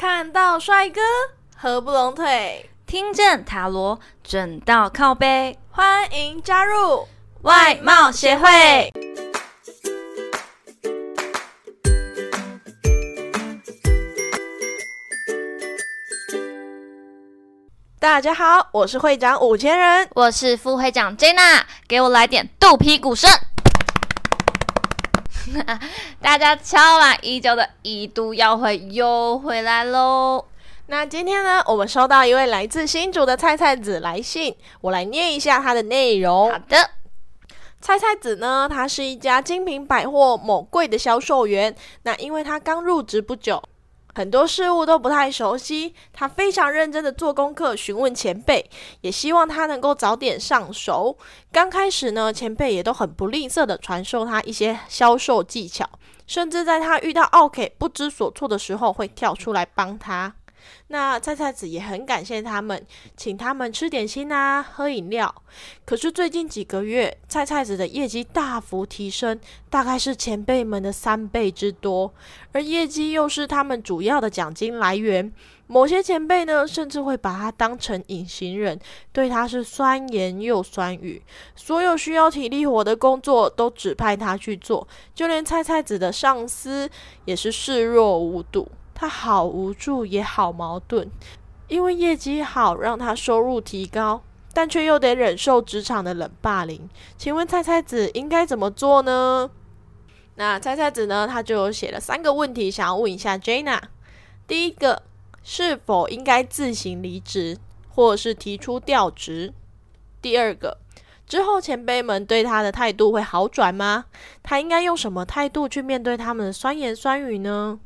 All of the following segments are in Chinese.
看到帅哥合不拢腿，听见塔罗准到靠背，欢迎加入外貌协会。大家好，我是会长五千人，我是副会长 Jenna，给我来点肚皮鼓声。大家敲完已久的一度要会又回来喽。那今天呢，我们收到一位来自新竹的菜菜子来信，我来念一下他的内容。好的，菜菜子呢，他是一家精品百货某柜的销售员。那因为他刚入职不久。很多事物都不太熟悉，他非常认真的做功课，询问前辈，也希望他能够早点上手。刚开始呢，前辈也都很不吝啬的传授他一些销售技巧，甚至在他遇到奥 K 不知所措的时候，会跳出来帮他。那菜菜子也很感谢他们，请他们吃点心啊，喝饮料。可是最近几个月，菜菜子的业绩大幅提升，大概是前辈们的三倍之多，而业绩又是他们主要的奖金来源。某些前辈呢，甚至会把他当成隐形人，对他是酸言又酸语。所有需要体力活的工作都指派他去做，就连菜菜子的上司也是视若无睹。他好无助，也好矛盾，因为业绩好让他收入提高，但却又得忍受职场的冷霸凌。请问菜菜子应该怎么做呢？那菜菜子呢？他就写了三个问题，想要问一下 Jana。第一个，是否应该自行离职，或者是提出调职？第二个，之后前辈们对他的态度会好转吗？他应该用什么态度去面对他们的酸言酸语呢？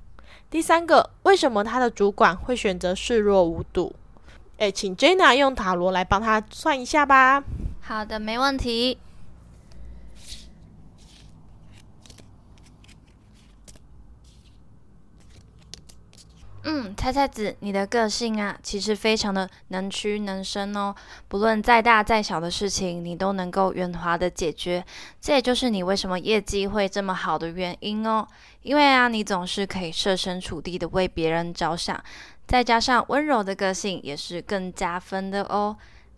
第三个，为什么他的主管会选择视若无睹？诶，请 Jenna 用塔罗来帮他算一下吧。好的，没问题。嗯，菜菜子，你的个性啊，其实非常的能屈能伸哦。不论再大再小的事情，你都能够圆滑的解决。这也就是你为什么业绩会这么好的原因哦。因为啊，你总是可以设身处地的为别人着想，再加上温柔的个性，也是更加分的哦。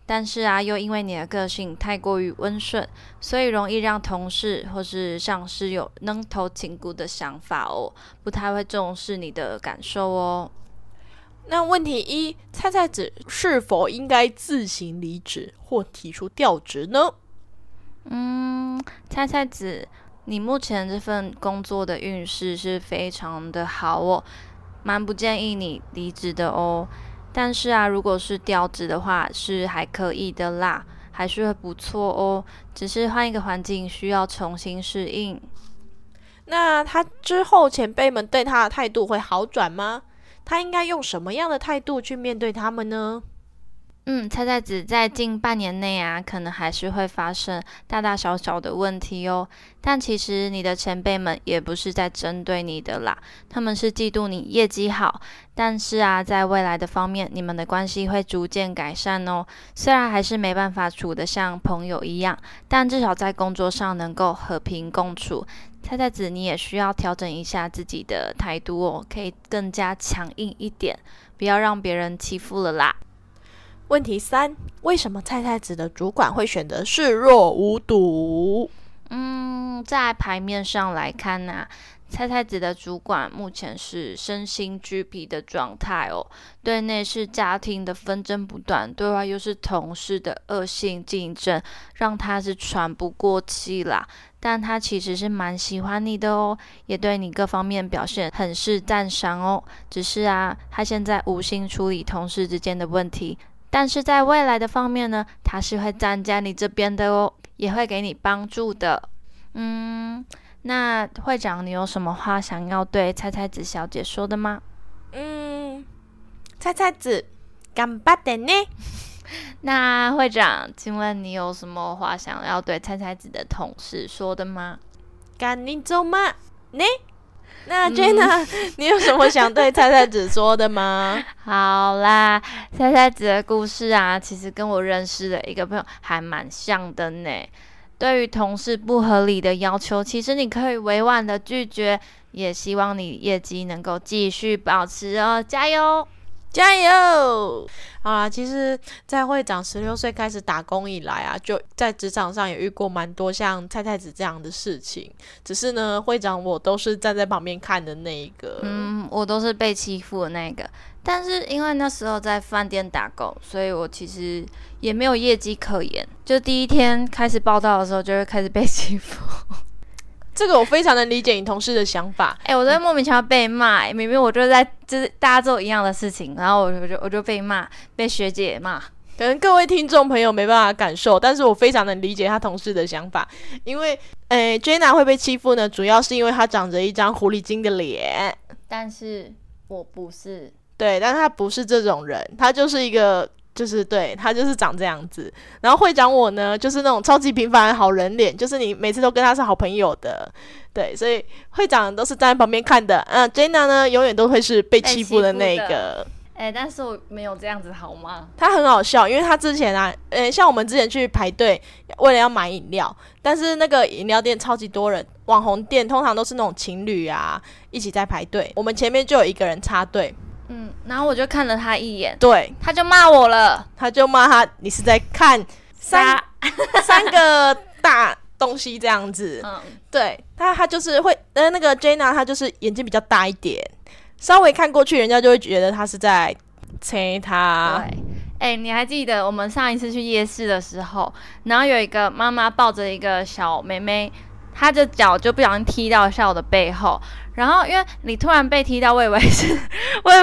但是啊，又因为你的个性太过于温顺，所以容易让同事或是上司有扔头请骨的想法哦，不太会重视你的感受哦。那问题一，菜菜子是否应该自行离职或提出调职呢？嗯，菜菜子，你目前这份工作的运势是非常的好哦，蛮不建议你离职的哦。但是啊，如果是调子的话，是还可以的啦，还是会不错哦。只是换一个环境，需要重新适应。那他之后前辈们对他的态度会好转吗？他应该用什么样的态度去面对他们呢？嗯，菜菜子在近半年内啊，可能还是会发生大大小小的问题哦。但其实你的前辈们也不是在针对你的啦，他们是嫉妒你业绩好。但是啊，在未来的方面，你们的关系会逐渐改善哦。虽然还是没办法处得像朋友一样，但至少在工作上能够和平共处。菜菜子，你也需要调整一下自己的态度哦，可以更加强硬一点，不要让别人欺负了啦。问题三：为什么菜菜子的主管会选择视若无睹？嗯，在牌面上来看呢，菜菜子的主管目前是身心俱疲的状态哦。对内是家庭的纷争不断，对外又是同事的恶性竞争，让他是喘不过气啦。但他其实是蛮喜欢你的哦，也对你各方面表现很是赞赏哦。只是啊，他现在无心处理同事之间的问题。但是在未来的方面呢，他是会站在你这边的哦，也会给你帮助的。嗯，那会长，你有什么话想要对菜菜子小姐说的吗？嗯，菜菜子，干巴的呢？那会长，请问你有什么话想要对菜菜子的同事说的吗？赶紧走嘛，呢？那 Jenna，你有什么想对菜菜子说的吗？好啦，菜菜子的故事啊，其实跟我认识的一个朋友还蛮像的呢。对于同事不合理的要求，其实你可以委婉的拒绝。也希望你业绩能够继续保持哦，加油！加油！好啦，其实，在会长十六岁开始打工以来啊，就在职场上也遇过蛮多像蔡太子这样的事情。只是呢，会长我都是站在旁边看的那一个。嗯，我都是被欺负的那个。但是因为那时候在饭店打工，所以我其实也没有业绩可言。就第一天开始报道的时候，就会开始被欺负。这个我非常能理解你同事的想法。哎，我在莫名其妙被骂，明明我就在就是大家做一样的事情，然后我我就我就被骂，被学姐骂。可能各位听众朋友没办法感受，但是我非常能理解他同事的想法。因为，诶，Jenna 会被欺负呢，主要是因为她长着一张狐狸精的脸。但是我不是，对，但是他不是这种人，他就是一个。就是对他就是长这样子，然后会长我呢，就是那种超级平凡好人脸，就是你每次都跟他是好朋友的，对，所以会长都是站在旁边看的。嗯，Jenna 呢，永远都会是被欺负的那个。哎，但是我没有这样子好吗？他很好笑，因为他之前啊，呃，像我们之前去排队，为了要买饮料，但是那个饮料店超级多人，网红店通常都是那种情侣啊一起在排队，我们前面就有一个人插队。嗯，然后我就看了他一眼，对，他就骂我了，他就骂他，你是在看三 三个大东西这样子，嗯，对他，他就是会，呃，那个 Jenna，他就是眼睛比较大一点，稍微看过去，人家就会觉得他是在催他。对，哎，你还记得我们上一次去夜市的时候，然后有一个妈妈抱着一个小妹妹。他的脚就不小心踢到笑的背后，然后因为你突然被踢到，我以为是，我以为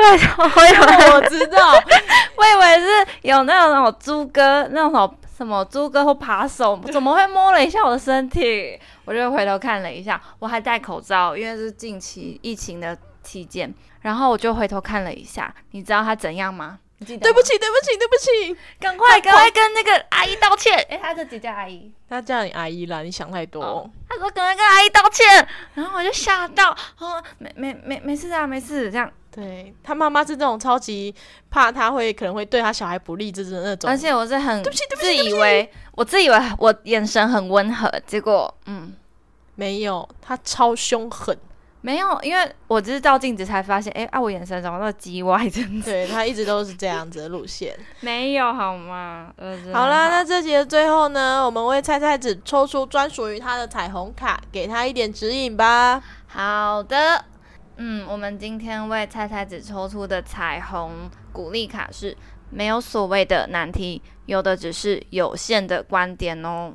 我以为我知道，我以为是有那种那种猪哥那种什么猪哥或扒手，怎么会摸了一下我的身体？我就回头看了一下，我还戴口罩，因为是近期疫情的期间，然后我就回头看了一下，你知道他怎样吗？对不起，对不起，对不起！赶快，赶快跟那个阿姨道歉。哎，他这直叫阿姨，他叫你阿姨啦，你想太多。他说赶快跟阿姨道歉，然后我就吓到，哦，没没没没事啊，没事，这样。对他妈妈是这种超级怕他会可能会对他小孩不利，这种那种。而且我是很对不起，对不起，自以为我自以为我眼神很温和，结果嗯，没有，他超凶狠。没有，因为我只是照镜子才发现，哎啊，我眼神怎么那么叽歪？真的，对他一直都是这样子的路线。没有好吗？好啦，那这集的最后呢，我们为菜菜子抽出专属于他的彩虹卡，给他一点指引吧。好的，嗯，我们今天为菜菜子抽出的彩虹鼓励卡是：没有所谓的难题，有的只是有限的观点哦。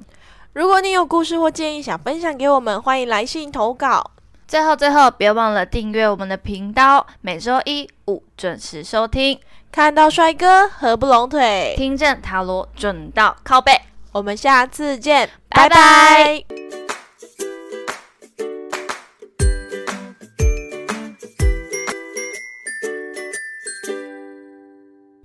如果你有故事或建议想分享给我们，欢迎来信投稿。最后，最后，别忘了订阅我们的频道，每周一五准时收听。看到帅哥合不拢腿，听见塔罗准到靠背。我们下次见，拜拜。